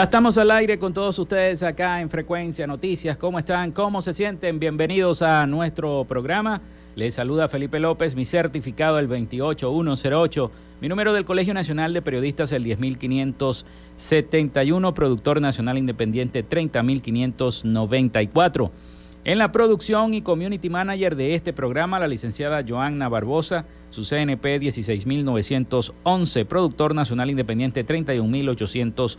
Ya estamos al aire con todos ustedes acá en Frecuencia Noticias. ¿Cómo están? ¿Cómo se sienten? Bienvenidos a nuestro programa. Les saluda Felipe López, mi certificado el 28108, mi número del Colegio Nacional de Periodistas el 10571, productor nacional independiente 30594. En la producción y community manager de este programa, la licenciada Joanna Barbosa, su CNP 16911, productor nacional independiente 31800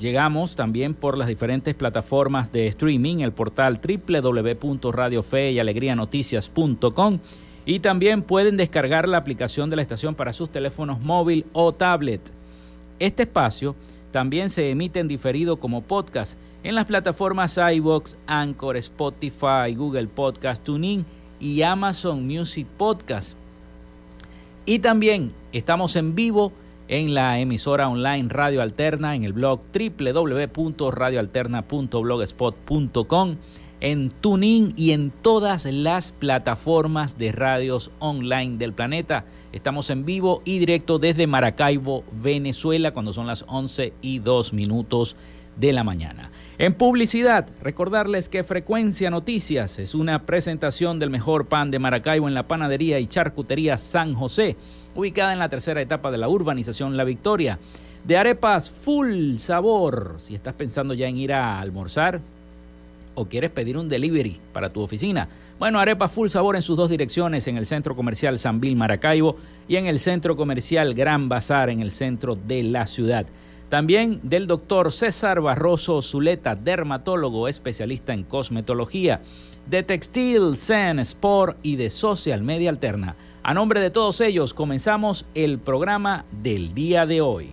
Llegamos también por las diferentes plataformas de streaming, el portal www.radiofeyalegrianoticias.com y también pueden descargar la aplicación de la estación para sus teléfonos móvil o tablet. Este espacio también se emite en diferido como podcast en las plataformas iBox, Anchor, Spotify, Google Podcast, TuneIn y Amazon Music Podcast. Y también estamos en vivo la emisora online Radio Alterna, en el blog www.radioalterna.blogspot.com, en Tuning y en todas las plataformas de radios online del planeta. Estamos en vivo y directo desde Maracaibo, Venezuela, cuando son las 11 y 2 minutos de la mañana. En publicidad, recordarles que Frecuencia Noticias es una presentación del mejor pan de Maracaibo en la panadería y charcutería San José ubicada en la tercera etapa de la urbanización La Victoria. De arepas full sabor, si estás pensando ya en ir a almorzar o quieres pedir un delivery para tu oficina. Bueno, arepas full sabor en sus dos direcciones, en el centro comercial San Bill Maracaibo y en el centro comercial Gran Bazar en el centro de la ciudad. También del doctor César Barroso Zuleta, dermatólogo especialista en cosmetología, de Textil, Zen, Sport y de Social Media Alterna. A nombre de todos ellos, comenzamos el programa del día de hoy.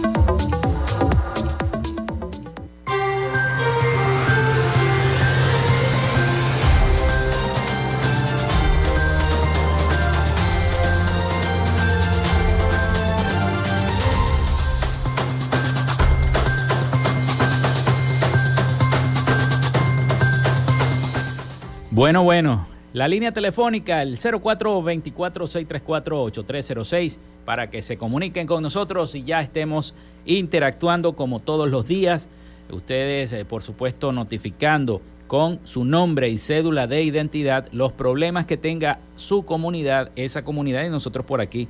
Bueno, bueno, la línea telefónica, el 0424-634-8306, para que se comuniquen con nosotros y ya estemos interactuando como todos los días. Ustedes, eh, por supuesto, notificando con su nombre y cédula de identidad los problemas que tenga su comunidad, esa comunidad, y nosotros por aquí,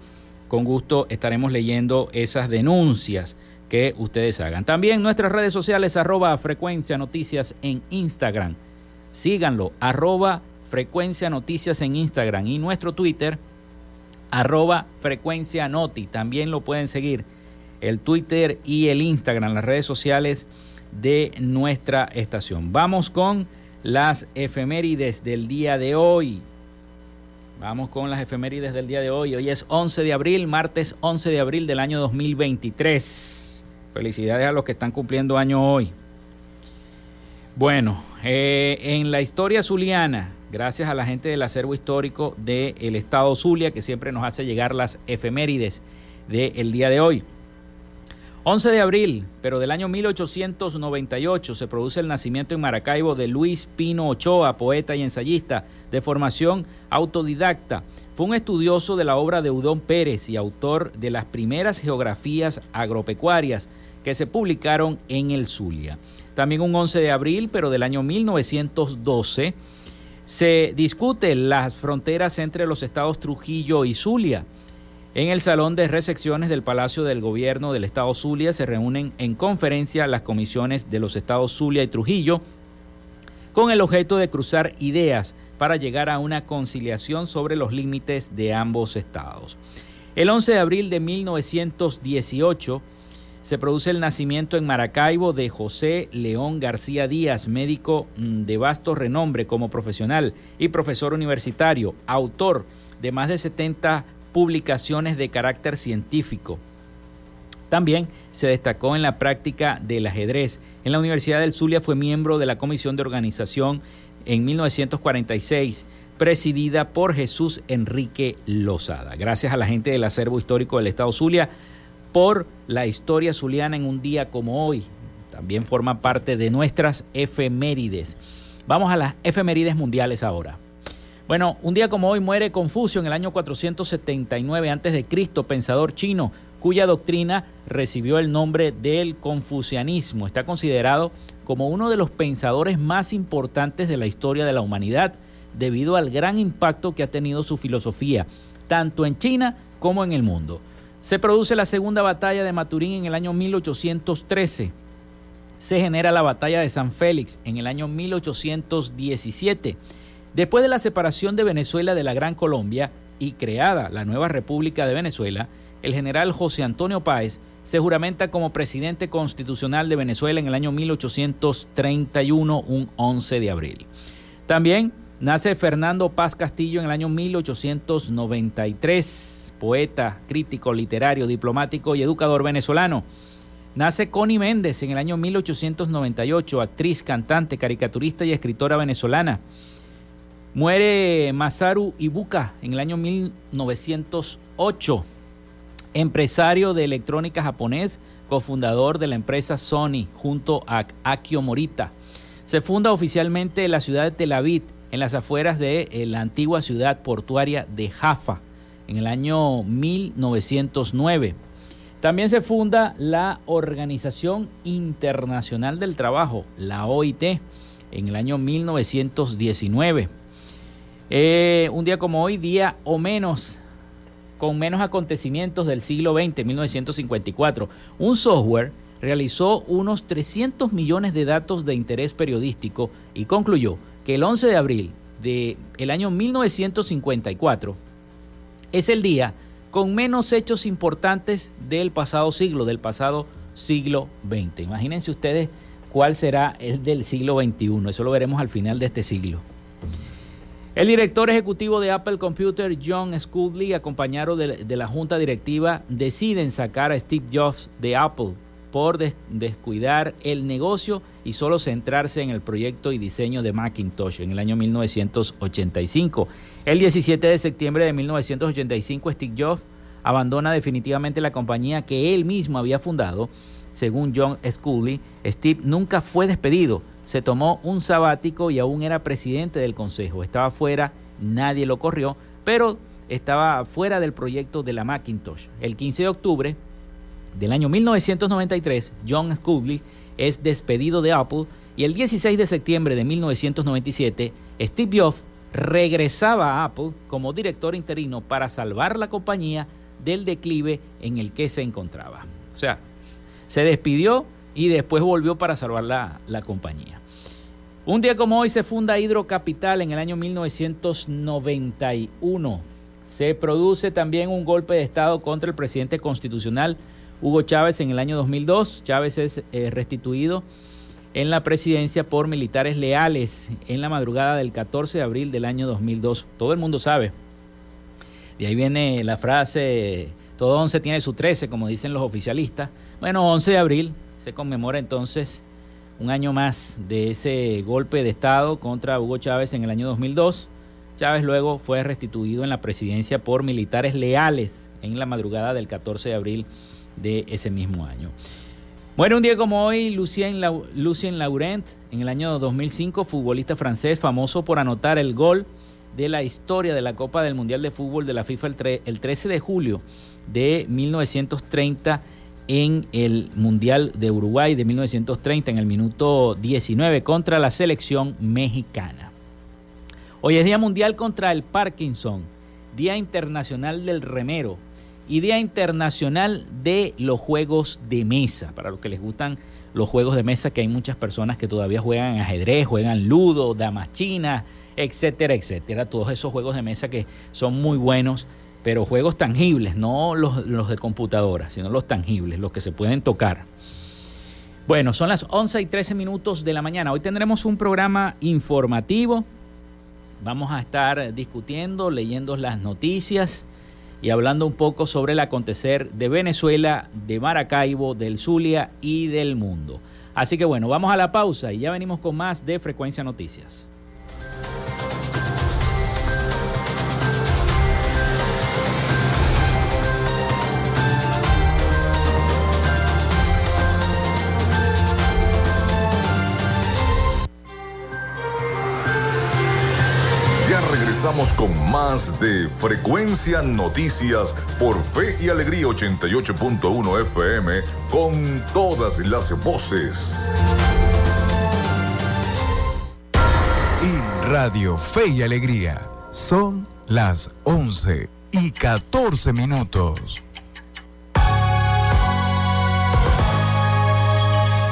con gusto, estaremos leyendo esas denuncias que ustedes hagan. También nuestras redes sociales, arroba frecuencia noticias en Instagram síganlo, arroba frecuencia noticias en Instagram y nuestro Twitter, arroba frecuencia noti. También lo pueden seguir el Twitter y el Instagram, las redes sociales de nuestra estación. Vamos con las efemérides del día de hoy. Vamos con las efemérides del día de hoy. Hoy es 11 de abril, martes 11 de abril del año 2023. Felicidades a los que están cumpliendo año hoy. Bueno, eh, en la historia zuliana, gracias a la gente del acervo histórico del Estado Zulia, que siempre nos hace llegar las efemérides del día de hoy. 11 de abril, pero del año 1898, se produce el nacimiento en Maracaibo de Luis Pino Ochoa, poeta y ensayista de formación autodidacta. Fue un estudioso de la obra de Udón Pérez y autor de las primeras geografías agropecuarias que se publicaron en el Zulia. También un 11 de abril, pero del año 1912, se discute las fronteras entre los estados Trujillo y Zulia. En el salón de recepciones del Palacio del Gobierno del Estado Zulia se reúnen en conferencia las comisiones de los estados Zulia y Trujillo con el objeto de cruzar ideas para llegar a una conciliación sobre los límites de ambos estados. El 11 de abril de 1918 se produce el nacimiento en Maracaibo de José León García Díaz, médico mm, de vasto renombre como profesional y profesor universitario, autor de más de 70 publicaciones de carácter científico. También se destacó en la práctica del ajedrez. En la Universidad del Zulia fue miembro de la Comisión de Organización en 1946 presidida por Jesús Enrique Lozada. Gracias a la gente del acervo histórico del Estado Zulia por la historia zuliana en un día como hoy. También forma parte de nuestras efemérides. Vamos a las efemérides mundiales ahora. Bueno, un día como hoy muere Confucio en el año 479 a.C., pensador chino, cuya doctrina recibió el nombre del confucianismo. Está considerado como uno de los pensadores más importantes de la historia de la humanidad debido al gran impacto que ha tenido su filosofía, tanto en China como en el mundo. Se produce la segunda batalla de Maturín en el año 1813. Se genera la batalla de San Félix en el año 1817 Después de la separación de Venezuela de la Gran Colombia y creada la nueva República de Venezuela, el general José Antonio Páez se juramenta como presidente constitucional de Venezuela en el año 1831, un 11 de abril. También nace Fernando Paz Castillo en el año 1893, poeta, crítico, literario, diplomático y educador venezolano. Nace Connie Méndez en el año 1898, actriz, cantante, caricaturista y escritora venezolana. Muere Masaru Ibuka en el año 1908, empresario de electrónica japonés, cofundador de la empresa Sony junto a Akio Morita. Se funda oficialmente la ciudad de Tel Aviv, en las afueras de eh, la antigua ciudad portuaria de Jaffa, en el año 1909. También se funda la Organización Internacional del Trabajo, la OIT, en el año 1919. Eh, un día como hoy, día o menos, con menos acontecimientos del siglo XX, 1954, un software realizó unos 300 millones de datos de interés periodístico y concluyó que el 11 de abril del el año 1954 es el día con menos hechos importantes del pasado siglo, del pasado siglo XX. Imagínense ustedes cuál será el del siglo XXI, eso lo veremos al final de este siglo. El director ejecutivo de Apple Computer, John Sculley, acompañado de, la junta directiva, deciden sacar a Steve Jobs de Apple por descuidar el negocio y solo centrarse en el proyecto y diseño de Macintosh en el año 1985. El 17 de septiembre de 1985, Steve Jobs abandona definitivamente la compañía que él mismo había fundado. Según John Sculley, Steve nunca fue despedido, se tomó un sabático y aún era presidente del consejo. Estaba fuera, nadie lo corrió, pero estaba fuera del proyecto de la Macintosh. El 15 de octubre del año 1993, John Sculley es despedido de Apple y el 16 de septiembre de 1997, Steve Jobs regresaba a Apple como director interino para salvar la compañía del declive en el que se encontraba. O sea, se despidió y después volvió para salvar la, la compañía. Un día como hoy se funda Hidrocapital en el año 1991. Se produce también un golpe de Estado contra el presidente constitucional Hugo Chávez en el año 2002. Chávez es eh, restituido en la presidencia por militares leales en la madrugada del 14 de abril del año 2002. Todo el mundo sabe. De ahí viene la frase, todo 11 tiene su 13, como dicen los oficialistas. Bueno, 11 de abril se conmemora entonces un año más de ese golpe de Estado contra Hugo Chávez en el año 2002. Chávez luego fue restituido en la presidencia por militares leales en la madrugada del 14 de abril de ese mismo año. Muere un día como hoy Lucien, Lucien Laurent, en el año 2005, futbolista francés famoso por anotar el gol de la historia de la Copa del Mundial de Fútbol de la FIFA el 13 de julio de 1930 en el Mundial de Uruguay de 1930 en el minuto 19 contra la selección mexicana. Hoy es Día Mundial contra el Parkinson, Día Internacional del Remero y Día Internacional de los Juegos de Mesa. Para los que les gustan los juegos de mesa, que hay muchas personas que todavía juegan ajedrez, juegan ludo, damas chinas, etcétera, etcétera. Todos esos juegos de mesa que son muy buenos pero juegos tangibles, no los, de computadora, sino los tangibles, los que se pueden tocar. Bueno, son las 11 y 13 minutos de la mañana. Hoy tendremos un programa informativo. Vamos a estar discutiendo, leyendo las noticias y hablando un poco sobre el acontecer de Venezuela, de Maracaibo, del Zulia y del mundo. Así que bueno, vamos a la pausa y ya venimos con más de Frecuencia Noticias. Regresamos con más de Frecuencia Noticias por Fe y Alegría 88.1 FM con todas las voces. Y Radio Fe y Alegría son las 11 y 14 minutos.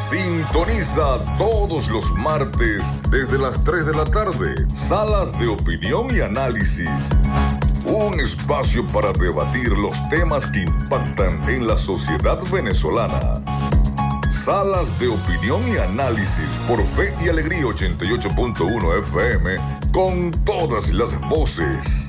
Sintoniza todos los martes desde las 3 de la tarde. Sala de opinión y análisis. Un espacio para debatir los temas que impactan en la sociedad venezolana. Salas de opinión y análisis por Fe y Alegría 88.1 FM con todas las voces.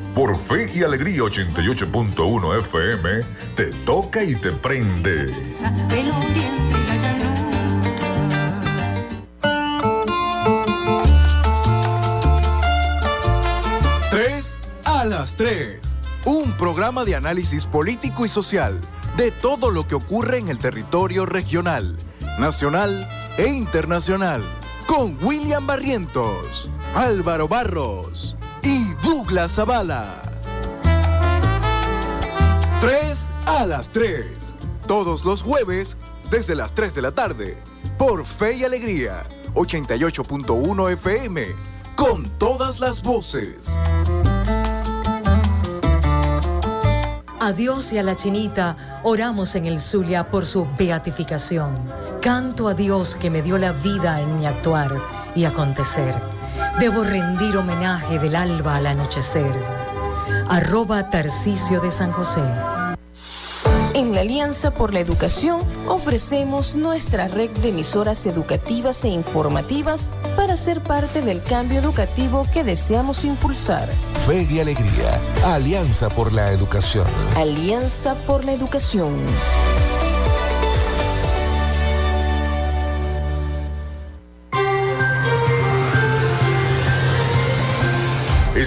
por Fe y Alegría 88.1 FM, te toca y te prende. a las 3. Un programa de análisis político y social de todo lo que ocurre en el territorio regional, nacional e internacional. Con William Barrientos, Álvaro Barros y Douglas Zavala. 3 a las 3. Todos los jueves desde las 3 de la tarde. Por Fe y Alegría. 88.1 FM. Con todas las voces. A Dios y a la chinita oramos en el Zulia por su beatificación. Canto a Dios que me dio la vida en mi actuar y acontecer. Debo rendir homenaje del alba al anochecer. Arroba Tarcisio de San José. En la Alianza por la Educación ofrecemos nuestra red de emisoras educativas e informativas para ser parte del cambio educativo que deseamos impulsar. Fe y Alegría, Alianza por la Educación. Alianza por la Educación.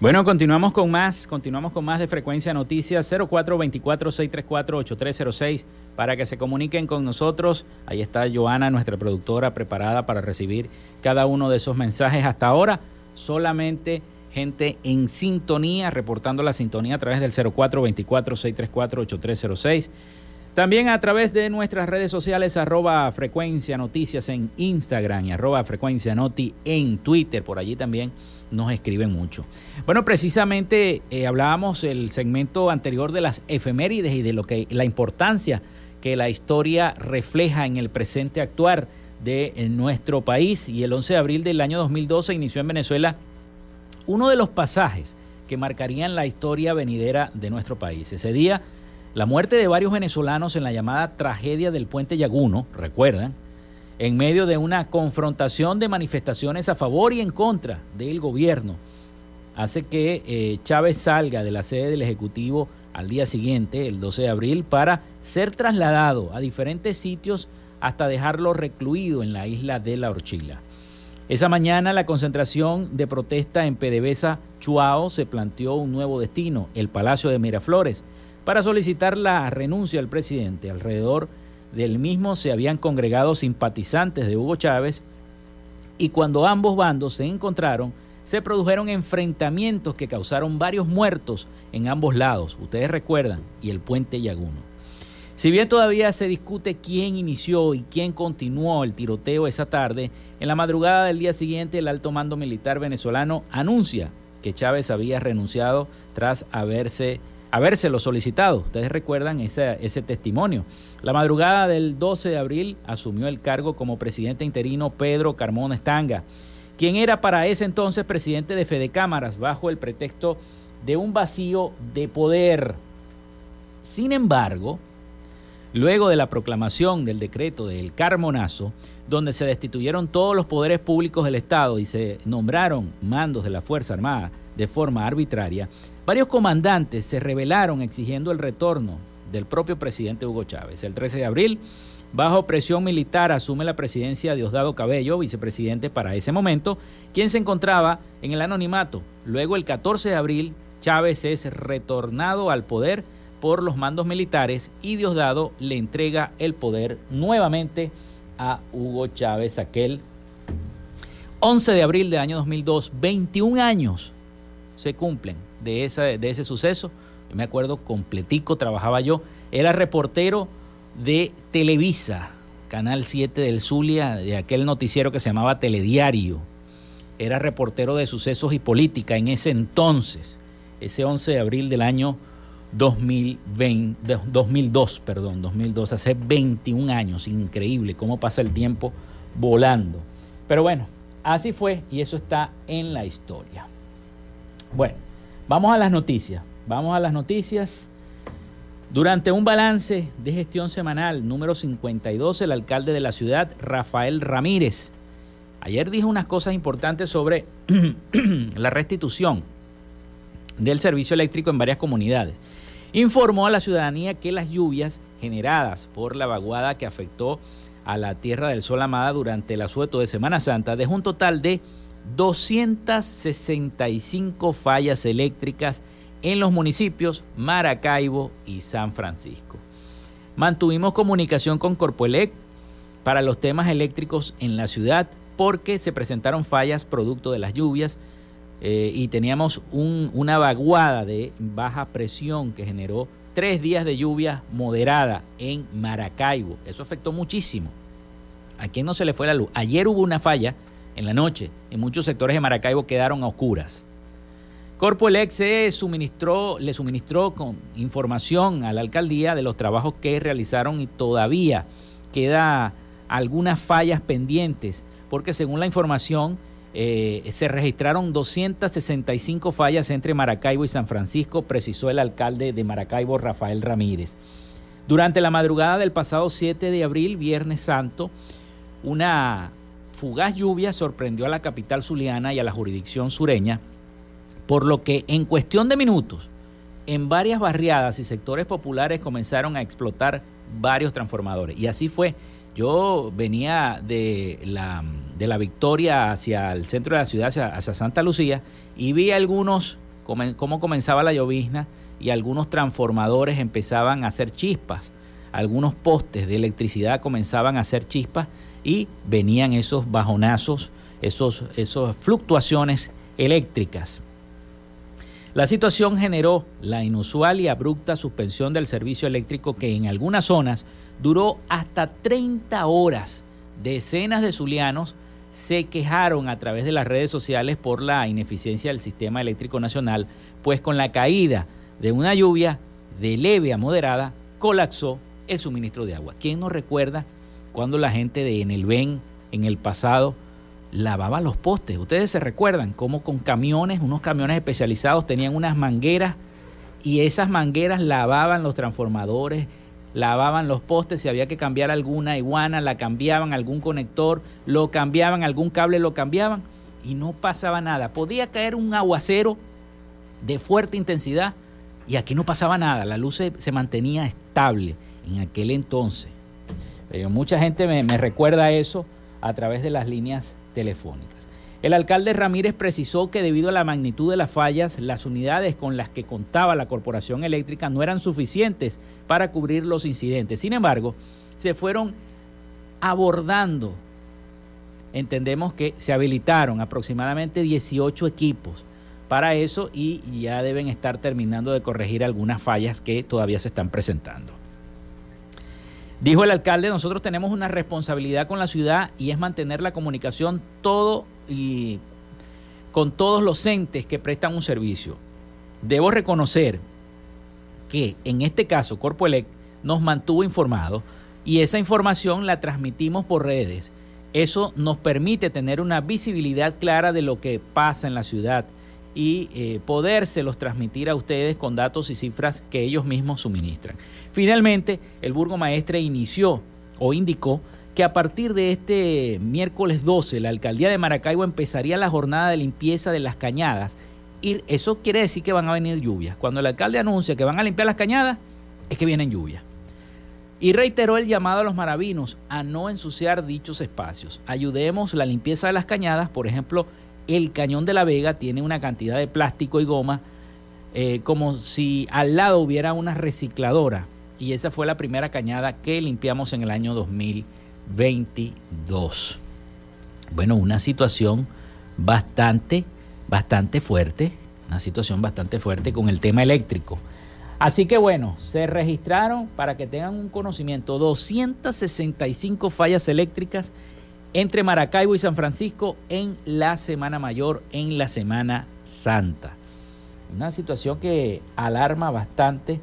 Bueno, continuamos con más, continuamos con más de Frecuencia Noticias 0424-634-8306 para que se comuniquen con nosotros. Ahí está Joana, nuestra productora, preparada para recibir cada uno de esos mensajes. Hasta ahora, solamente gente en sintonía, reportando la sintonía a través del 0424-634-8306. También a través de nuestras redes sociales, arroba frecuencia noticias en Instagram y arroba frecuencia noti en Twitter. Por allí también nos escriben mucho. Bueno, precisamente eh, hablábamos el segmento anterior de las efemérides y de lo que la importancia que la historia refleja en el presente actuar de nuestro país y el 11 de abril del año 2012 inició en Venezuela uno de los pasajes que marcarían la historia venidera de nuestro país. Ese día, la muerte de varios venezolanos en la llamada tragedia del puente Yaguno, recuerdan, en medio de una confrontación de manifestaciones a favor y en contra del gobierno, hace que eh, Chávez salga de la sede del Ejecutivo al día siguiente, el 12 de abril, para ser trasladado a diferentes sitios hasta dejarlo recluido en la isla de La Orchila. Esa mañana la concentración de protesta en PDVSA Chuao se planteó un nuevo destino, el Palacio de Miraflores, para solicitar la renuncia del presidente. Alrededor del mismo se habían congregado simpatizantes de Hugo Chávez y cuando ambos bandos se encontraron, se produjeron enfrentamientos que causaron varios muertos en ambos lados, ustedes recuerdan, y el puente Yaguno. Si bien todavía se discute quién inició y quién continuó el tiroteo esa tarde, en la madrugada del día siguiente el alto mando militar venezolano anuncia que Chávez había renunciado tras haberse habérselo solicitado. Ustedes recuerdan ese, ese testimonio. La madrugada del 12 de abril asumió el cargo como presidente interino Pedro Carmona Estanga, quien era para ese entonces presidente de Fede Cámaras bajo el pretexto de un vacío de poder. Sin embargo, luego de la proclamación del decreto del Carmonazo, donde se destituyeron todos los poderes públicos del Estado y se nombraron mandos de la Fuerza Armada de forma arbitraria, Varios comandantes se rebelaron exigiendo el retorno del propio presidente Hugo Chávez. El 13 de abril, bajo presión militar, asume la presidencia Diosdado Cabello, vicepresidente para ese momento, quien se encontraba en el anonimato. Luego, el 14 de abril, Chávez es retornado al poder por los mandos militares y Diosdado le entrega el poder nuevamente a Hugo Chávez, aquel 11 de abril del año 2002, 21 años se cumplen de, esa, de ese suceso. me acuerdo completico, trabajaba yo. Era reportero de Televisa, Canal 7 del Zulia, de aquel noticiero que se llamaba Telediario. Era reportero de sucesos y política en ese entonces, ese 11 de abril del año 2020, 2002, perdón, 2002, hace 21 años, increíble cómo pasa el tiempo volando. Pero bueno, así fue y eso está en la historia. Bueno, vamos a las noticias. Vamos a las noticias. Durante un balance de gestión semanal número 52, el alcalde de la ciudad, Rafael Ramírez, ayer dijo unas cosas importantes sobre la restitución del servicio eléctrico en varias comunidades. Informó a la ciudadanía que las lluvias generadas por la vaguada que afectó a la Tierra del Sol Amada durante el asueto de Semana Santa dejó un total de 265 fallas eléctricas en los municipios Maracaibo y San Francisco. Mantuvimos comunicación con Corpoelec para los temas eléctricos en la ciudad porque se presentaron fallas producto de las lluvias eh, y teníamos una vaguada de baja presión que generó tres días de lluvia moderada en Maracaibo. Eso afectó muchísimo. ¿A quién no se le fue la luz? Ayer hubo una falla en la noche. En muchos sectores de Maracaibo quedaron a oscuras. Corpoelec se suministró, le suministró con información a la alcaldía de los trabajos que realizaron y todavía queda algunas fallas pendientes, porque según la información eh, se registraron 265 fallas entre Maracaibo y San Francisco, precisó el alcalde de Maracaibo, Rafael Ramírez. Durante la madrugada del pasado 7 de abril, Viernes Santo, una fugaz lluvia sorprendió a la capital zuliana y a la jurisdicción sureña, por lo que en cuestión de minutos, en varias barriadas y sectores populares comenzaron a explotar varios transformadores. Y así fue. Yo venía de la, de la Victoria hacia el centro de la ciudad, hacia, Santa Lucía, y vi algunos, cómo comenzaba la llovizna, y algunos transformadores empezaban a hacer chispas. Algunos postes de electricidad comenzaban a hacer chispas y venían esos bajonazos, esos, esas fluctuaciones eléctricas. La situación generó la inusual y abrupta suspensión del servicio eléctrico que en algunas zonas duró hasta 30 horas. Decenas de zulianos se quejaron a través de las redes sociales por la ineficiencia del sistema eléctrico nacional, pues con la caída de una lluvia de leve a moderada colapsó el suministro de agua. ¿Quién nos recuerda cuando la gente de Enelven en el pasado lavaba los postes. Ustedes se recuerdan cómo con camiones, unos camiones especializados tenían unas mangueras y esas mangueras lavaban los transformadores, lavaban los postes, si había que cambiar alguna iguana, la cambiaban, algún conector, lo cambiaban, algún cable lo cambiaban y no pasaba nada. Podía caer un aguacero de fuerte intensidad y aquí no pasaba nada, la luz se, se mantenía estable en aquel entonces. Eh, mucha gente me, me recuerda eso a través de las líneas telefónicas. El alcalde Ramírez precisó que debido a la magnitud de las fallas, las unidades con las que contaba la corporación eléctrica no eran suficientes para cubrir los incidentes. Sin embargo, se fueron abordando. Entendemos que se habilitaron aproximadamente 18 equipos para eso y ya deben estar terminando de corregir algunas fallas que todavía se están presentando. Dijo el alcalde, nosotros tenemos una responsabilidad con la ciudad y es mantener la comunicación todo y con todos los entes que prestan un servicio. Debo reconocer que en este caso Corpoelec nos mantuvo informados y esa información la transmitimos por redes. Eso nos permite tener una visibilidad clara de lo que pasa en la ciudad y eh, podérselos transmitir a ustedes con datos y cifras que ellos mismos suministran. Finalmente, el burgomaestre inició o indicó que a partir de este miércoles 12 la alcaldía de Maracaibo empezaría la jornada de limpieza de las cañadas. Y eso quiere decir que van a venir lluvias. Cuando el alcalde anuncia que van a limpiar las cañadas, es que vienen lluvias. Y reiteró el llamado a los maravinos a no ensuciar dichos espacios. Ayudemos la limpieza de las cañadas, por ejemplo, el cañón de la Vega tiene una cantidad de plástico y goma eh, como si al lado hubiera una recicladora. Y esa fue la primera cañada que limpiamos en el año 2022. Bueno, una situación bastante, bastante fuerte, una situación bastante fuerte con el tema eléctrico. Así que bueno, se registraron, para que tengan un conocimiento, 265 fallas eléctricas entre Maracaibo y San Francisco en la Semana Mayor, en la Semana Santa. Una situación que alarma bastante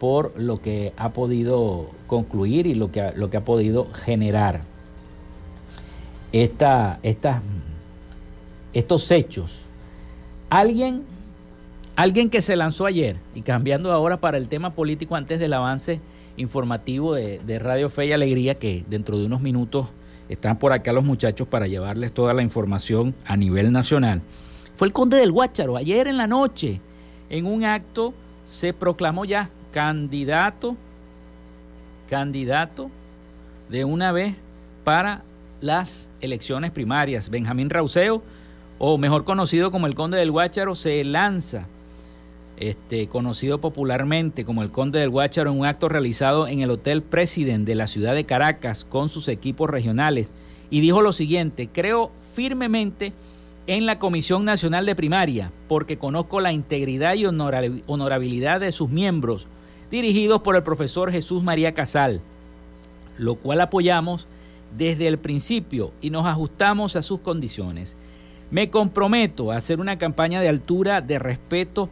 por lo que ha podido concluir y lo que, lo que ha podido generar esta, estos hechos. Alguien, alguien que se lanzó ayer y cambiando ahora para el tema político antes del avance informativo de, de Radio Fe y Alegría, que dentro de unos minutos están por acá los muchachos para llevarles toda la información a nivel nacional. Fue el conde del Guácharo. Ayer en la noche, en un acto, se proclamó ya candidato, candidato de una vez para las elecciones primarias. Benjamín Rauseo, o mejor conocido como el conde del Guácharo, se lanza este, conocido popularmente como el Conde del Guácharo, en un acto realizado en el Hotel President de la ciudad de Caracas con sus equipos regionales, y dijo lo siguiente, creo firmemente en la Comisión Nacional de Primaria, porque conozco la integridad y honorabilidad de sus miembros, dirigidos por el profesor Jesús María Casal, lo cual apoyamos desde el principio y nos ajustamos a sus condiciones. Me comprometo a hacer una campaña de altura, de respeto,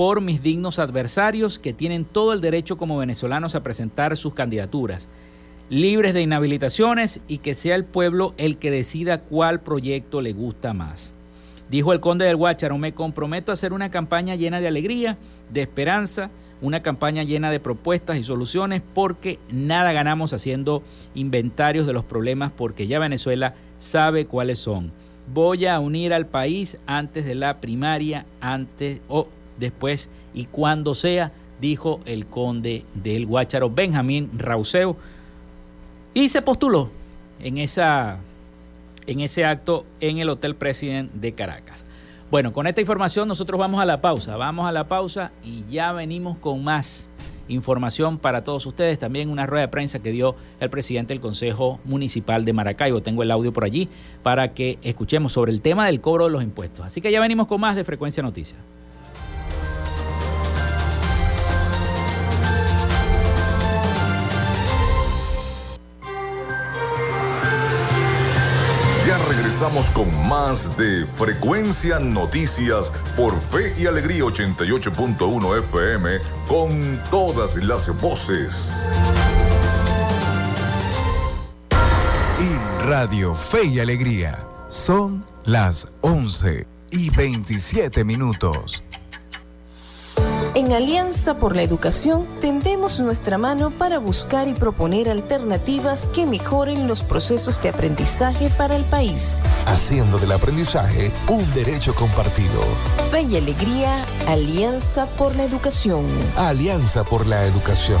por mis dignos adversarios que tienen todo el derecho como venezolanos a presentar sus candidaturas, libres de inhabilitaciones y que sea el pueblo el que decida cuál proyecto le gusta más. Dijo el conde del Guácharo, me comprometo a hacer una campaña llena de alegría, de esperanza, una campaña llena de propuestas y soluciones porque nada ganamos haciendo inventarios de los problemas porque ya Venezuela sabe cuáles son. Voy a unir al país antes de la primaria, antes o después y cuando sea, dijo el conde del Guácharo, Benjamín Rauseo, y se postuló en, esa, en ese acto en el Hotel President de Caracas. Bueno, con esta información nosotros vamos a la pausa, vamos a la pausa y ya venimos con más información para todos ustedes. También una rueda de prensa que dio el presidente del Consejo Municipal de Maracaibo. Tengo el audio por allí para que escuchemos sobre el tema del cobro de los impuestos. Así que ya venimos con más de Frecuencia Noticias. Regresamos con más de Frecuencia Noticias por Fe y Alegría 88.1 FM con todas las voces. Y Radio Fe y Alegría son las 11 y 27 minutos. En Alianza por la Educación tendemos nuestra mano para buscar y proponer alternativas que mejoren los procesos de aprendizaje para el país. Haciendo del aprendizaje un derecho compartido. Fe y alegría, Alianza por la Educación. Alianza por la Educación.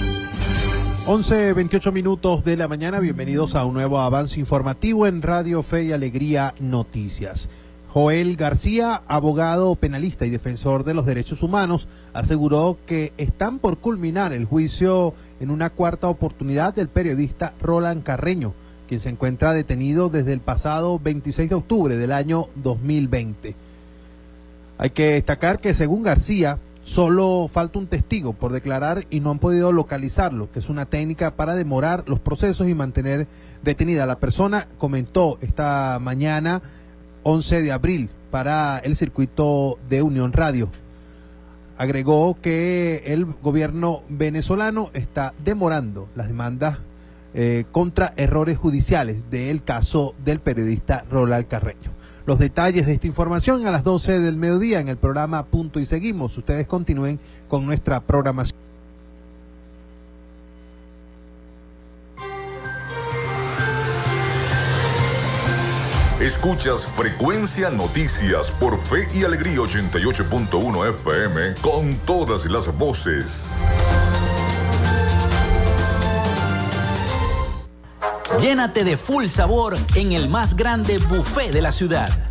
11, 28 minutos de la mañana, bienvenidos a un nuevo avance informativo en Radio Fe y Alegría Noticias. Joel García, abogado penalista y defensor de los derechos humanos, aseguró que están por culminar el juicio en una cuarta oportunidad del periodista Roland Carreño, quien se encuentra detenido desde el pasado 26 de octubre del año 2020. Hay que destacar que según García, Solo falta un testigo por declarar y no han podido localizarlo, que es una técnica para demorar los procesos y mantener detenida. La persona comentó esta mañana, 11 de abril, para el circuito de Unión Radio. Agregó que el gobierno venezolano está demorando las demandas eh, contra errores judiciales del caso del periodista Roland Carreño los detalles de esta información a las 12 del mediodía en el programa Punto y Seguimos. Ustedes continúen con nuestra programación. Escuchas Frecuencia Noticias por Fe y Alegría 88.1 FM con todas las voces. Llénate de full sabor en el más grande buffet de la ciudad.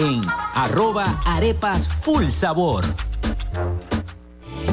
en arroba arepas full sabor.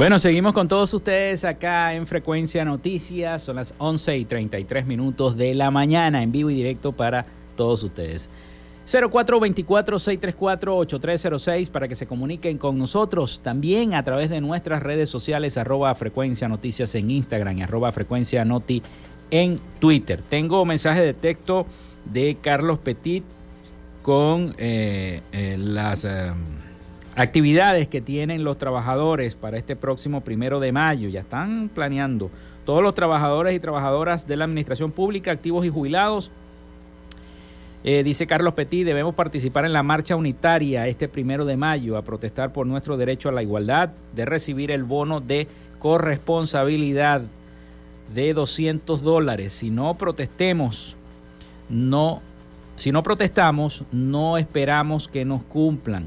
Bueno, seguimos con todos ustedes acá en Frecuencia Noticias. Son las 11 y 33 minutos de la mañana en vivo y directo para todos ustedes. 0424-634-8306 para que se comuniquen con nosotros también a través de nuestras redes sociales arroba frecuencia noticias en Instagram y arroba frecuencia noti en Twitter. Tengo mensaje de texto de Carlos Petit con eh, eh, las... Eh, actividades que tienen los trabajadores para este próximo primero de mayo. Ya están planeando. Todos los trabajadores y trabajadoras de la administración pública, activos y jubilados, eh, dice Carlos Petit, debemos participar en la marcha unitaria este primero de mayo a protestar por nuestro derecho a la igualdad, de recibir el bono de corresponsabilidad de 200 dólares. Si no protestemos, no Si no protestamos, no esperamos que nos cumplan.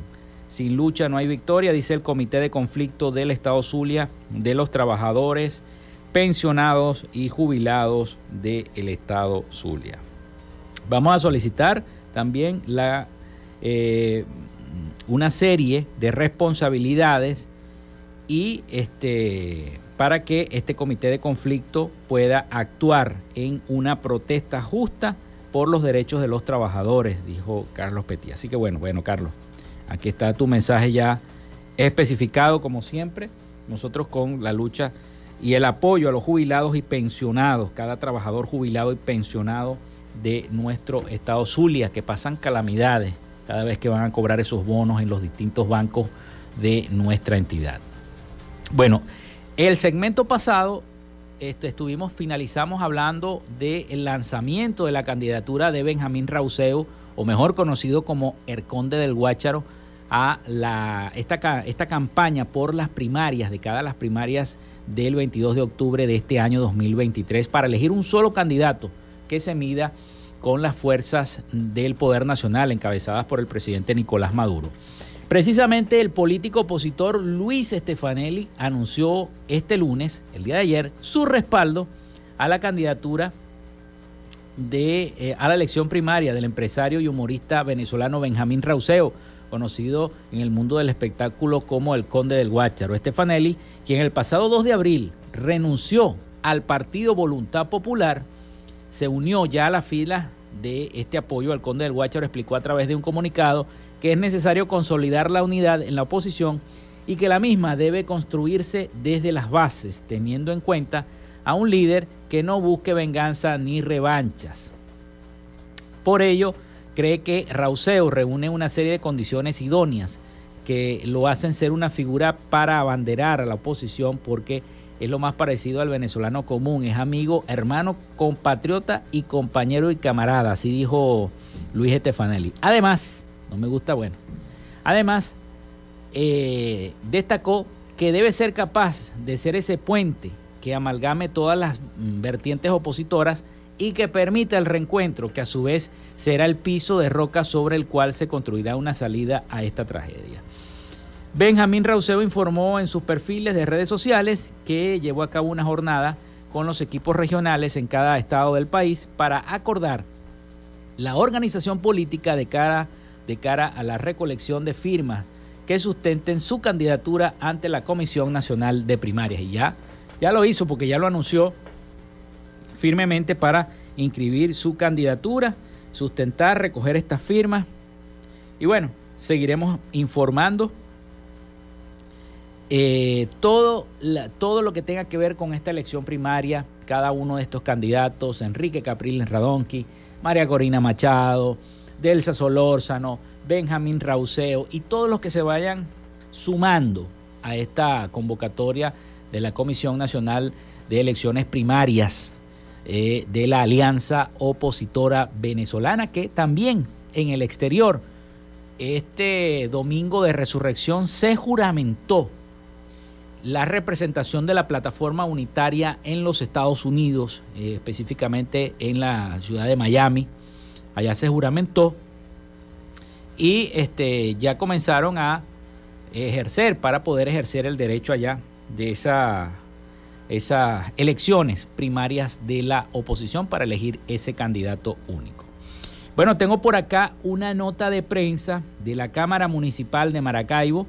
Sin lucha no hay victoria, dice el Comité de Conflicto del Estado Zulia de los trabajadores, pensionados y jubilados del Estado Zulia. Vamos a solicitar también la, eh, una serie de responsabilidades y este, para que este comité de conflicto pueda actuar en una protesta justa por los derechos de los trabajadores, dijo Carlos Petí. Así que bueno, bueno, Carlos, aquí está tu mensaje ya especificado como siempre. Nosotros con la lucha y el apoyo a los jubilados y pensionados, cada trabajador jubilado y pensionado de nuestro estado Zulia, que pasan calamidades cada vez que van a cobrar esos bonos en los distintos bancos de nuestra entidad. Bueno, el segmento pasado este, estuvimos, finalizamos hablando del lanzamiento de la candidatura de Benjamín Rauseo, o mejor conocido como el Conde del Guácharo, a la, esta, esta campaña por las primarias, de cada las primarias del 22 de octubre de este año 2023, para elegir un solo candidato que se mida con las fuerzas del poder nacional encabezadas por el presidente Nicolás Maduro. Precisamente el político opositor Luis Stefanelli anunció este lunes, el día de ayer, su respaldo a la candidatura de, eh, a la elección primaria del empresario y humorista venezolano Benjamín Rauseo, conocido en el mundo del espectáculo como el Conde del Guácharo. Stefanelli, quien el pasado 2 de abril renunció al partido Voluntad Popular, se unió ya a la fila de este apoyo al Conde del Guácharo, explicó a través de un comunicado que es necesario consolidar la unidad en la oposición y que la misma debe construirse desde las bases, teniendo en cuenta a un líder que no busque venganza ni revanchas. Por ello, cree que Rauseo reúne una serie de condiciones idóneas que lo hacen ser una figura para abanderar a la oposición porque es lo más parecido al venezolano común, es amigo, hermano, compatriota y compañero y camarada, así dijo Luis Estefanelli. Además, no me gusta, bueno. Además, eh, destacó que debe ser capaz de ser ese puente que amalgame todas las vertientes opositoras y que permita el reencuentro, que a su vez será el piso de roca sobre el cual se construirá una salida a esta tragedia. Benjamín Rauseo informó en sus perfiles de redes sociales que llevó a cabo una jornada con los equipos regionales en cada estado del país para acordar la organización política de cara de cara a la recolección de firmas que sustenten su candidatura ante la Comisión Nacional de Primarias. Y ya, ya lo hizo porque ya lo anunció firmemente para inscribir su candidatura, sustentar, recoger estas firmas. Y bueno, seguiremos informando eh, todo, todo lo que tenga que ver con esta elección primaria, cada uno de estos candidatos, Enrique Capriles Radonqui, María Corina Machado, Delsa Solórzano, Benjamín Rauseo y todos los que se vayan sumando a esta convocatoria de la Comisión Nacional de Elecciones Primarias eh, de la Alianza Opositora Venezolana, que también en el exterior, este domingo de resurrección, se juramentó la representación de la plataforma unitaria en los Estados Unidos, eh, específicamente en la ciudad de Miami. Allá se juramentó y este, ya comenzaron a ejercer para poder ejercer el derecho allá de esa, esas elecciones primarias de la oposición para elegir ese candidato único. Bueno, tengo por acá una nota de prensa de la Cámara Municipal de Maracaibo.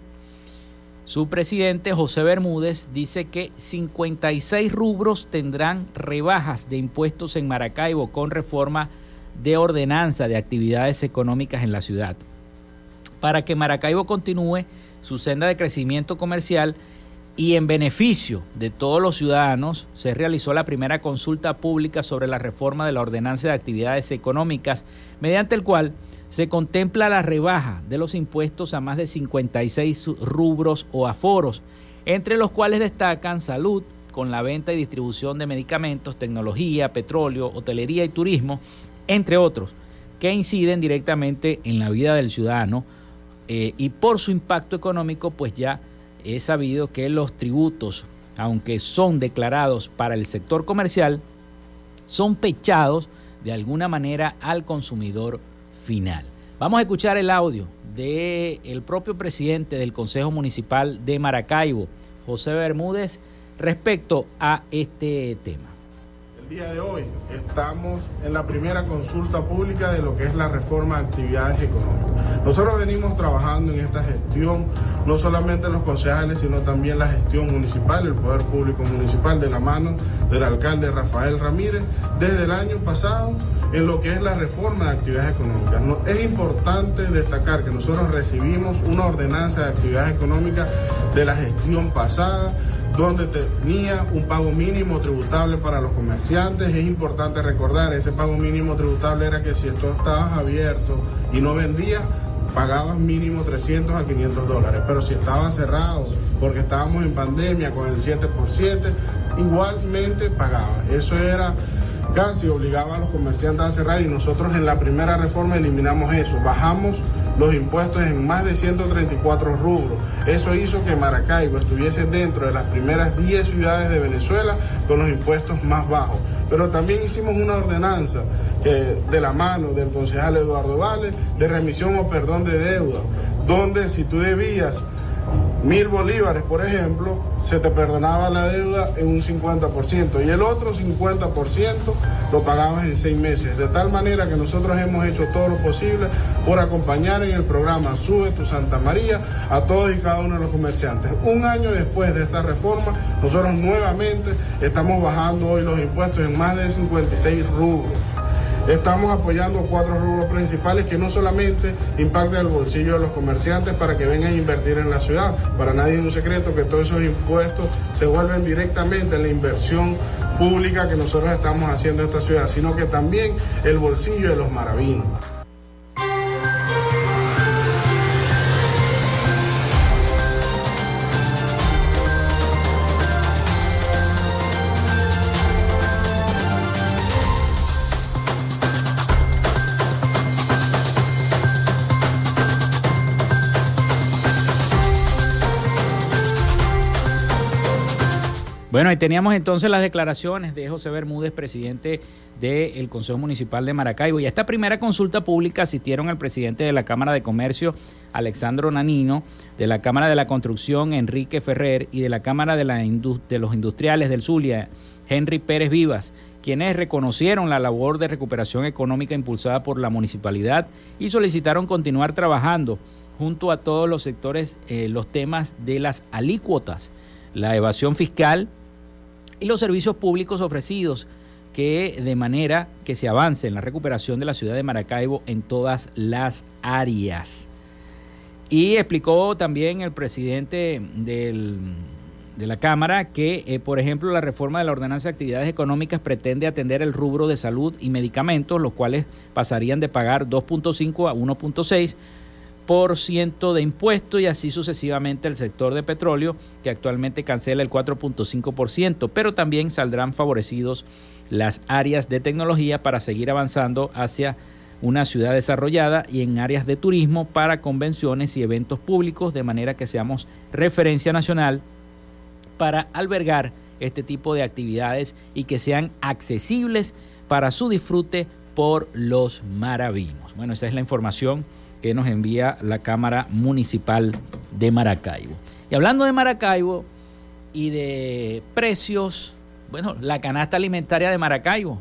Su presidente José Bermúdez dice que 56 rubros tendrán rebajas de impuestos en Maracaibo con reforma de ordenanza de actividades económicas en la ciudad. Para que Maracaibo continúe su senda de crecimiento comercial y en beneficio de todos los ciudadanos, se realizó la primera consulta pública sobre la reforma de la ordenanza de actividades económicas, mediante el cual se contempla la rebaja de los impuestos a más de 56 rubros o aforos, entre los cuales destacan salud, con la venta y distribución de medicamentos, tecnología, petróleo, hotelería y turismo, entre otros, que inciden directamente en la vida del ciudadano eh, y por su impacto económico, pues ya he sabido que los tributos, aunque son declarados para el sector comercial, son pechados de alguna manera al consumidor final. Vamos a escuchar el audio del propio presidente del Consejo Municipal de Maracaibo, José Bermúdez, respecto a este tema. El día de hoy estamos en la primera consulta pública de lo que es la reforma de actividades económicas. Nosotros venimos trabajando en esta gestión, no solamente los concejales, sino también la gestión municipal, el Poder Público Municipal, de la mano del alcalde Rafael Ramírez, desde el año pasado en lo que es la reforma de actividades económicas. es importante destacar que nosotros recibimos una ordenanza de actividades económicas de la gestión pasada donde tenía un pago mínimo tributable para los comerciantes. Es importante recordar, ese pago mínimo tributable era que si esto estabas abierto y no vendías, pagabas mínimo 300 a 500 dólares, pero si estaba cerrado porque estábamos en pandemia con el 7 por 7, igualmente pagaba. Eso era casi obligaba a los comerciantes a cerrar y nosotros en la primera reforma eliminamos eso, bajamos los impuestos en más de 134 rubros. Eso hizo que Maracaibo estuviese dentro de las primeras 10 ciudades de Venezuela con los impuestos más bajos. Pero también hicimos una ordenanza que, de la mano del concejal Eduardo Vale de remisión o perdón de deuda, donde si tú debías mil bolívares, por ejemplo, se te perdonaba la deuda en un 50% y el otro 50% lo pagabas en seis meses. De tal manera que nosotros hemos hecho todo lo posible por acompañar en el programa Sube tu Santa María a todos y cada uno de los comerciantes. Un año después de esta reforma, nosotros nuevamente estamos bajando hoy los impuestos en más de 56 rubros. Estamos apoyando cuatro rubros principales que no solamente impactan el bolsillo de los comerciantes para que vengan a invertir en la ciudad. Para nadie es un secreto que todos esos impuestos se vuelven directamente en la inversión pública que nosotros estamos haciendo en esta ciudad, sino que también el bolsillo de los maravinos. Bueno, ahí teníamos entonces las declaraciones de José Bermúdez, presidente del Consejo Municipal de Maracaibo. Y a esta primera consulta pública asistieron el presidente de la Cámara de Comercio, Alexandro Nanino, de la Cámara de la Construcción, Enrique Ferrer, y de la Cámara de, de los Industriales del Zulia, Henry Pérez Vivas, quienes reconocieron la labor de recuperación económica impulsada por la municipalidad y solicitaron continuar trabajando junto a todos los sectores eh, los temas de las alícuotas, la evasión fiscal, y los servicios públicos ofrecidos que de manera que se avance en la recuperación de la ciudad de Maracaibo en todas las áreas. Y explicó también el presidente del, de la Cámara que, eh, por ejemplo, la reforma de la ordenanza de actividades económicas pretende atender el rubro de salud y medicamentos, los cuales pasarían de pagar 2.5 a 1.6 por ciento de impuesto y así sucesivamente el sector de petróleo que actualmente cancela el 4.5%, pero también saldrán favorecidos las áreas de tecnología para seguir avanzando hacia una ciudad desarrollada y en áreas de turismo para convenciones y eventos públicos de manera que seamos referencia nacional para albergar este tipo de actividades y que sean accesibles para su disfrute por los maravinos. Bueno, esa es la información que nos envía la Cámara Municipal de Maracaibo. Y hablando de Maracaibo y de precios, bueno, la canasta alimentaria de Maracaibo.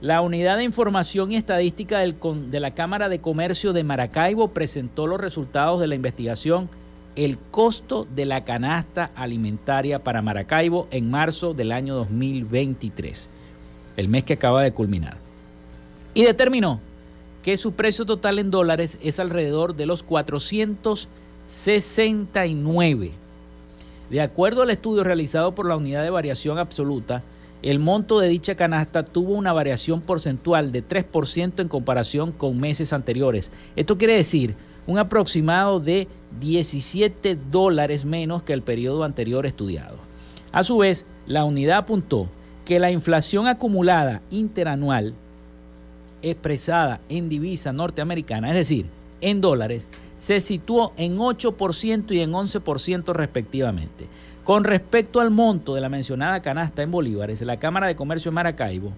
La Unidad de Información y Estadística de la Cámara de Comercio de Maracaibo presentó los resultados de la investigación El costo de la canasta alimentaria para Maracaibo en marzo del año 2023, el mes que acaba de culminar. Y determinó que su precio total en dólares es alrededor de los 469. De acuerdo al estudio realizado por la Unidad de Variación Absoluta, el monto de dicha canasta tuvo una variación porcentual de 3% en comparación con meses anteriores. Esto quiere decir un aproximado de 17 dólares menos que el periodo anterior estudiado. A su vez, la unidad apuntó que la inflación acumulada interanual expresada en divisa norteamericana, es decir, en dólares, se situó en 8% y en 11% respectivamente. Con respecto al monto de la mencionada canasta en bolívares, la Cámara de Comercio de Maracaibo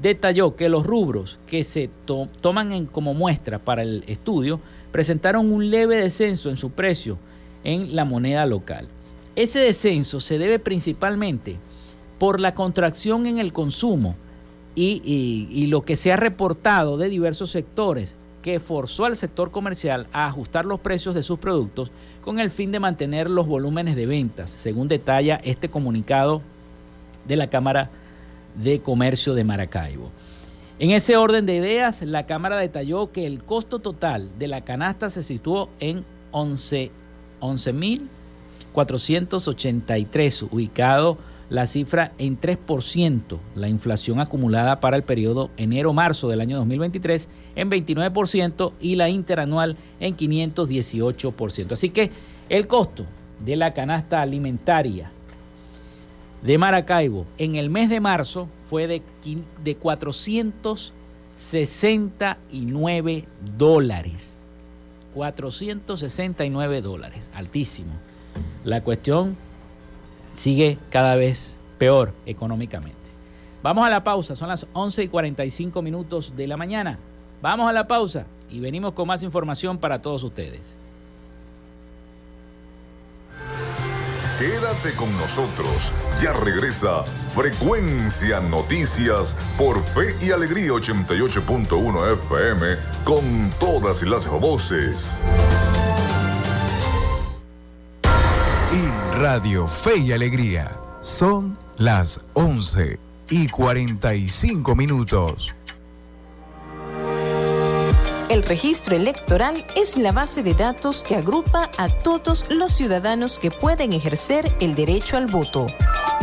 detalló que los rubros que se toman como muestra para el estudio presentaron un leve descenso en su precio en la moneda local. Ese descenso se debe principalmente por la contracción en el consumo y, lo que se ha reportado de diversos sectores que forzó al sector comercial a ajustar los precios de sus productos con el fin de mantener los volúmenes de ventas, según detalla este comunicado de la Cámara de Comercio de Maracaibo. En ese orden de ideas, la Cámara detalló que el costo total de la canasta se situó en 11.483, ubicado la cifra en 3%, la inflación acumulada para el periodo enero-marzo del año 2023 en 29% y la interanual en 518%. Así que el costo de la canasta alimentaria de Maracaibo en el mes de marzo fue de, de 469 dólares. 469 dólares, altísimo. La cuestión sigue cada vez peor económicamente. Vamos a la pausa, son las 11 y 45 minutos de la mañana. Vamos a la pausa y venimos con más información para todos ustedes. Quédate con nosotros. Ya regresa Frecuencia Noticias por Fe y Alegría 88.1 FM con todas las voces. Radio Fe y Alegría son las 11 y 45 minutos. El registro electoral es la base de datos que agrupa a todos los ciudadanos que pueden ejercer el derecho al voto.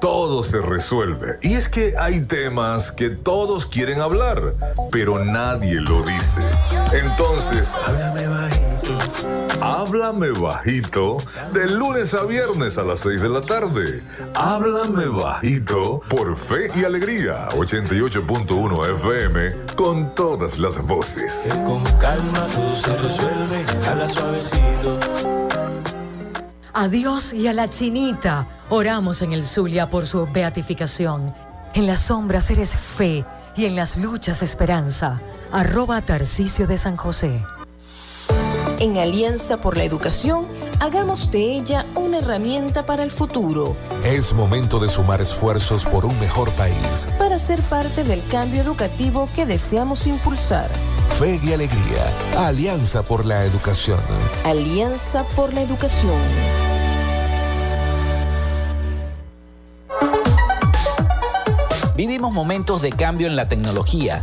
todo se resuelve. Y es que hay temas que todos quieren hablar, pero nadie lo dice. Entonces, háblame bajito. Háblame bajito de lunes a viernes a las 6 de la tarde. Háblame bajito por Fe y Alegría 88.1 FM con todas las voces. Con calma todo se resuelve, habla suavecito. A Dios y a la chinita oramos en el Zulia por su beatificación. En las sombras eres fe y en las luchas esperanza. Arroba Tarcicio de San José. En Alianza por la Educación, hagamos de ella una herramienta para el futuro. Es momento de sumar esfuerzos por un mejor país. Para ser parte del cambio educativo que deseamos impulsar. Fe y alegría. Alianza por la educación. Alianza por la educación. Vivimos momentos de cambio en la tecnología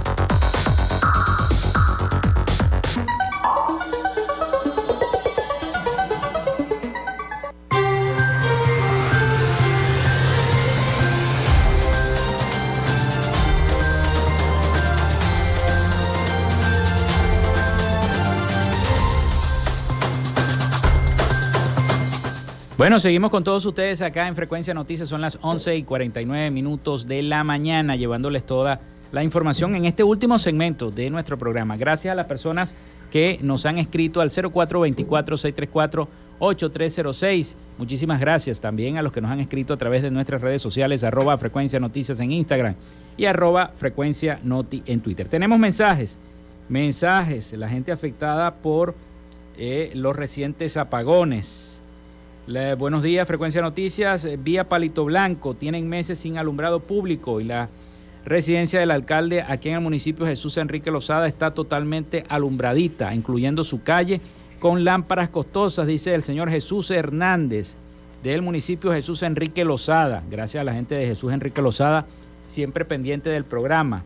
Bueno, seguimos con todos ustedes acá en Frecuencia Noticias. Son las 11 y 49 minutos de la mañana, llevándoles toda la información en este último segmento de nuestro programa. Gracias a las personas que nos han escrito al 0424-634-8306. Muchísimas gracias también a los que nos han escrito a través de nuestras redes sociales, arroba Frecuencia Noticias en Instagram y arroba Frecuencia Noti en Twitter. Tenemos mensajes, mensajes, la gente afectada por eh, los recientes apagones buenos días, Frecuencia Noticias. Eh, vía Palito Blanco, tienen meses sin alumbrado público y la residencia del alcalde aquí en el municipio Jesús Enrique Lozada está totalmente alumbradita, incluyendo su calle con lámparas costosas, dice el señor Jesús Hernández del municipio Jesús Enrique Lozada. Gracias a la gente de Jesús Enrique Lozada, siempre pendiente del programa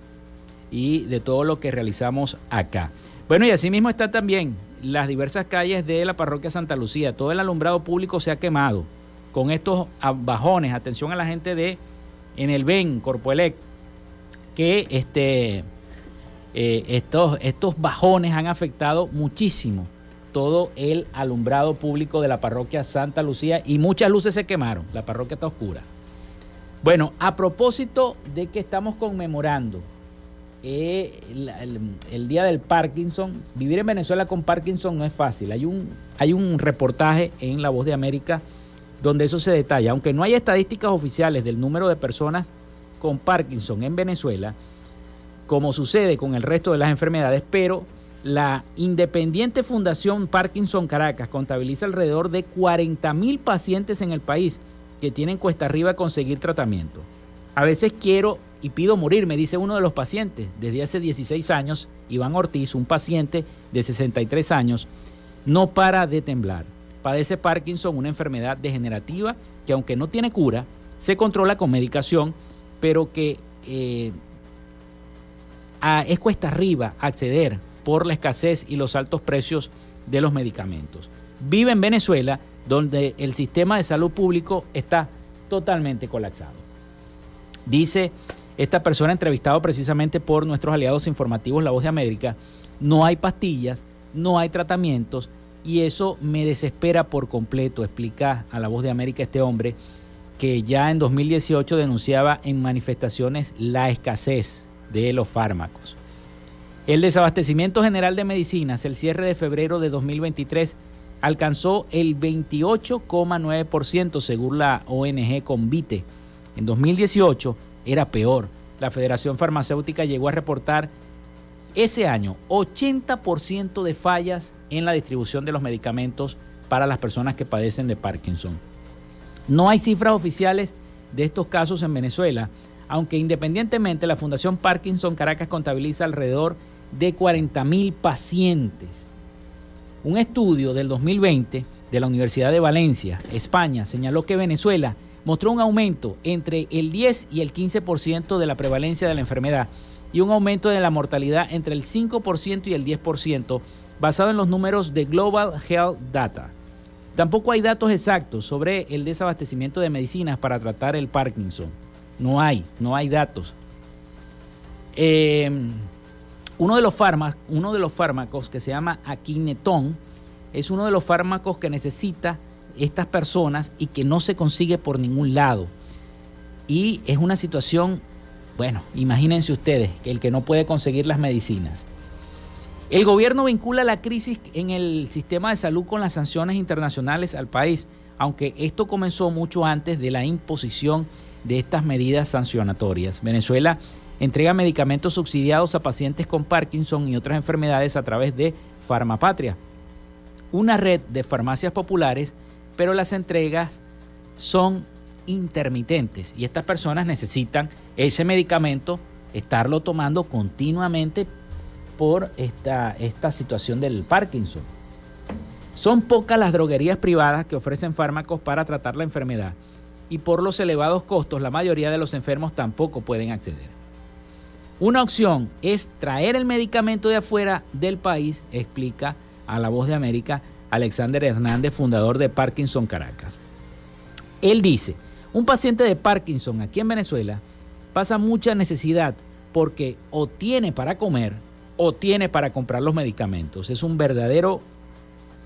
y de todo lo que realizamos acá. Bueno, y asimismo está también las diversas calles de la parroquia Santa Lucía. Todo el alumbrado público se ha quemado con estos bajones. Atención a la gente de en el BEN, Corpoelec, que este, eh, estos, estos bajones han afectado muchísimo todo el alumbrado público de la parroquia Santa Lucía y muchas luces se quemaron. La parroquia está oscura. Bueno, a propósito de que estamos conmemorando el, día del Parkinson. Vivir en Venezuela con Parkinson no es fácil. Hay un, hay un reportaje en La Voz de América donde eso se detalla. Aunque no hay estadísticas oficiales del número de personas con Parkinson en Venezuela, como sucede con el resto de las enfermedades, pero la Independiente Fundación Parkinson Caracas contabiliza alrededor de 40 mil pacientes en el país que tienen cuesta arriba conseguir tratamiento. A veces quiero y pido morir, me dice uno de los pacientes. Desde hace 16 años, Iván Ortiz, un paciente de 63 años, no para de temblar. Padece Parkinson, una enfermedad degenerativa que aunque no tiene cura, se controla con medicación, pero que eh, es cuesta arriba acceder por la escasez y los altos precios de los medicamentos. Vive en Venezuela, donde el sistema de salud público está totalmente colapsado. Dice esta persona entrevistado precisamente por nuestros aliados informativos La Voz de América, no hay pastillas, no hay tratamientos y eso me desespera por completo, explica a La Voz de América este hombre que ya en 2018 denunciaba en manifestaciones la escasez de los fármacos. El desabastecimiento general de medicinas, el cierre de febrero de 2023, alcanzó el 28,9% según la ONG Convite en 2018 era peor. La Federación Farmacéutica llegó a reportar ese año 80% de fallas en la distribución de los medicamentos para las personas que padecen de Parkinson. No hay cifras oficiales de estos casos en Venezuela, aunque independientemente la Fundación Parkinson Caracas contabiliza alrededor de 40 mil pacientes. Un estudio del 2020 de la Universidad de Valencia, España, señaló que Venezuela mostró un aumento entre el 10 y el 15% de la prevalencia de la enfermedad y un aumento de la mortalidad entre el 5% y el 10%, basado en los números de Global Health Data. Tampoco hay datos exactos sobre el desabastecimiento de medicinas para tratar el Parkinson. No hay, no hay datos. Eh, uno, de los fármacos, uno de los fármacos que se llama Aquinetón es uno de los fármacos que necesita estas personas y que no se consigue por ningún lado. Y es una situación, bueno, imagínense ustedes, que el que no puede conseguir las medicinas. El gobierno vincula la crisis en el sistema de salud con las sanciones internacionales al país, aunque esto comenzó mucho antes de la imposición de estas medidas sancionatorias. Venezuela entrega medicamentos subsidiados a pacientes con Parkinson y otras enfermedades a través de Farmapatria, una red de farmacias populares pero las entregas son intermitentes y estas personas necesitan ese medicamento, estarlo tomando continuamente por esta, esta situación del Parkinson. Son pocas las droguerías privadas que ofrecen fármacos para tratar la enfermedad y por los elevados costos la mayoría de los enfermos tampoco pueden acceder. Una opción es traer el medicamento de afuera del país, explica a La Voz de América Alexander Hernández, fundador de Parkinson Caracas. Él dice, un paciente de Parkinson aquí en Venezuela pasa mucha necesidad porque o tiene para comer o tiene para comprar los medicamentos. Es un verdadero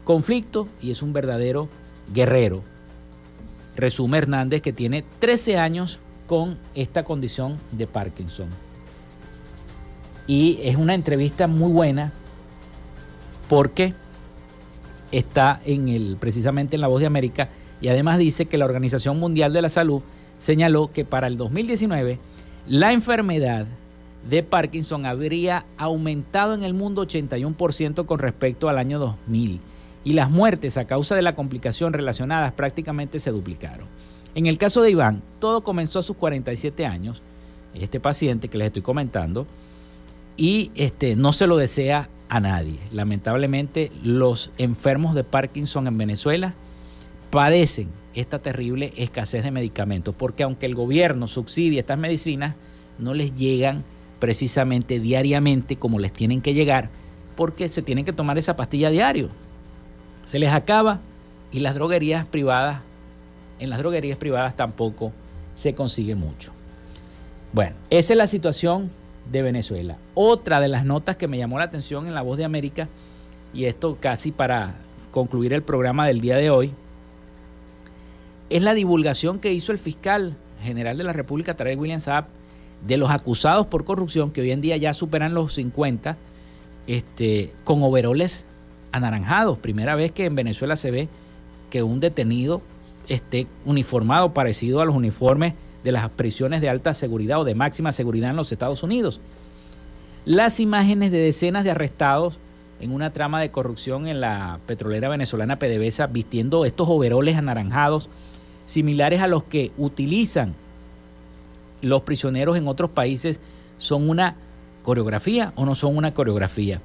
conflicto y es un verdadero guerrero Resume Hernández, que tiene 13 años con esta condición de Parkinson. Y es una entrevista muy buena porque está en el, precisamente en La Voz de América y además dice que la Organización Mundial de la Salud señaló que para el 2019 la enfermedad de Parkinson habría aumentado en el mundo 81% con respecto al año 2000 y las muertes a causa de la complicación relacionadas prácticamente se duplicaron. En el caso de Iván, todo comenzó a sus 47 años, este paciente que les estoy comentando, y este, no se lo desea a nadie. Lamentablemente, los enfermos de Parkinson en Venezuela padecen esta terrible escasez de medicamentos, porque aunque el gobierno subsidia estas medicinas, no les llegan precisamente diariamente como les tienen que llegar, porque se tienen que tomar esa pastilla diario. Se les acaba y las droguerías privadas en las droguerías privadas tampoco se consigue mucho. Bueno, esa es la situación de Venezuela. Otra de las notas que me llamó la atención en La Voz de América, y esto casi para concluir el programa del día de hoy, es la divulgación que hizo el fiscal general de la República, Tarek William Saab, de los acusados por corrupción, que hoy en día ya superan los 50, este, con overoles anaranjados. Primera vez que en Venezuela se ve que un detenido esté uniformado parecido a los uniformes de las prisiones de alta seguridad o de máxima seguridad en los Estados Unidos. Las imágenes de decenas de arrestados en una trama de corrupción en la petrolera venezolana PDVSA vistiendo estos overoles anaranjados similares a los que utilizan los prisioneros en otros países son una coreografía o no son una coreografía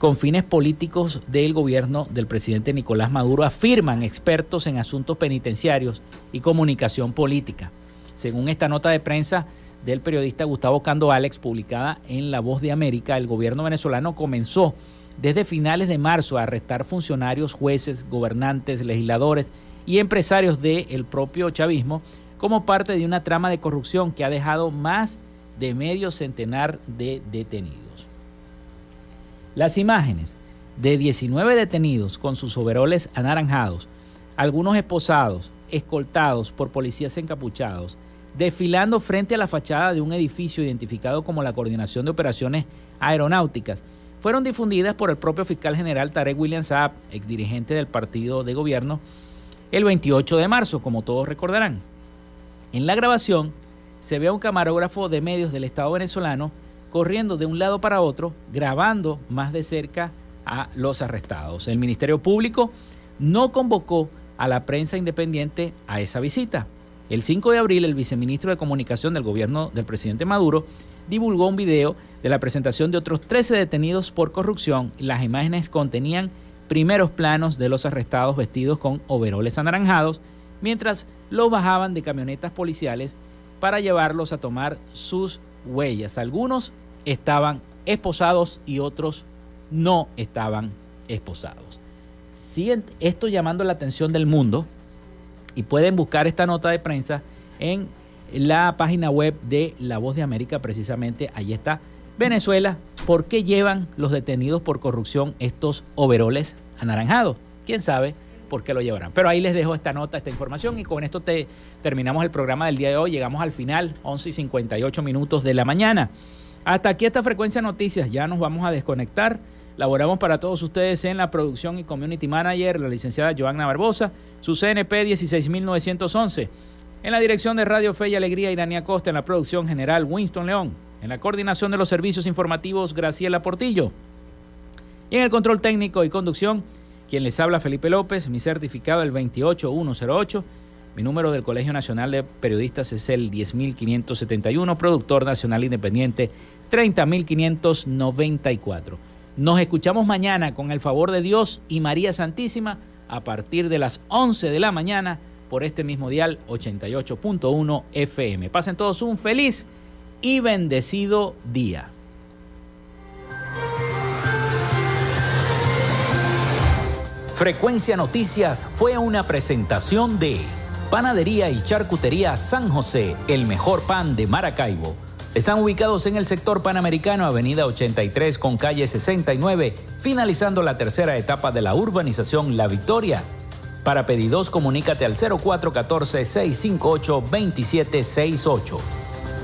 con fines políticos del gobierno del presidente Nicolás Maduro, afirman expertos en asuntos penitenciarios y comunicación política. Según esta nota de prensa del periodista Gustavo Cando Alex, publicada en La Voz de América, el gobierno venezolano comenzó desde finales de marzo a arrestar funcionarios, jueces, gobernantes, legisladores y empresarios del propio chavismo como parte de una trama de corrupción que ha dejado más de medio centenar de detenidos. Las imágenes de 19 detenidos con sus overoles anaranjados, algunos esposados, escoltados por policías encapuchados, desfilando frente a la fachada de un edificio identificado como la Coordinación de Operaciones Aeronáuticas, fueron difundidas por el propio fiscal general Tarek William Saab, exdirigente del partido de gobierno, el 28 de marzo, como todos recordarán. En la grabación se ve a un camarógrafo de medios del Estado venezolano corriendo de un lado para otro, grabando más de cerca a los arrestados. El Ministerio Público no convocó a la prensa independiente a esa visita. El 5 de abril, el viceministro de Comunicación del gobierno del presidente Maduro divulgó un video de la presentación de otros 13 detenidos por corrupción. Las imágenes contenían primeros planos de los arrestados vestidos con overoles anaranjados, mientras los bajaban de camionetas policiales para llevarlos a tomar sus huellas. Algunos estaban esposados y otros no estaban esposados. Siguen esto llamando la atención del mundo y pueden buscar esta nota de prensa en la página web de La Voz de América, precisamente ahí está Venezuela. ¿Por qué llevan los detenidos por corrupción estos overoles anaranjados? ¿Quién sabe? por qué lo llevarán. Pero ahí les dejo esta nota, esta información y con esto te, terminamos el programa del día de hoy. Llegamos al final, 11 y 58 minutos de la mañana. Hasta aquí esta frecuencia noticias, ya nos vamos a desconectar. Laboramos para todos ustedes en la producción y community manager, la licenciada Joanna Barbosa, su CNP 16911. En la dirección de Radio Fe y Alegría, Irania Costa, en la producción general, Winston León. En la coordinación de los servicios informativos, Graciela Portillo. Y en el control técnico y conducción, quien les habla Felipe López, mi certificado el 28108, mi número del Colegio Nacional de Periodistas es el 10571, productor nacional independiente 30594. Nos escuchamos mañana con el favor de Dios y María Santísima a partir de las 11 de la mañana por este mismo dial 88.1 FM. Pasen todos un feliz y bendecido día. Frecuencia Noticias fue una presentación de Panadería y Charcutería San José, el mejor pan de Maracaibo. Están ubicados en el sector panamericano, avenida 83 con calle 69, finalizando la tercera etapa de la urbanización La Victoria. Para pedidos, comunícate al 0414-658-2768.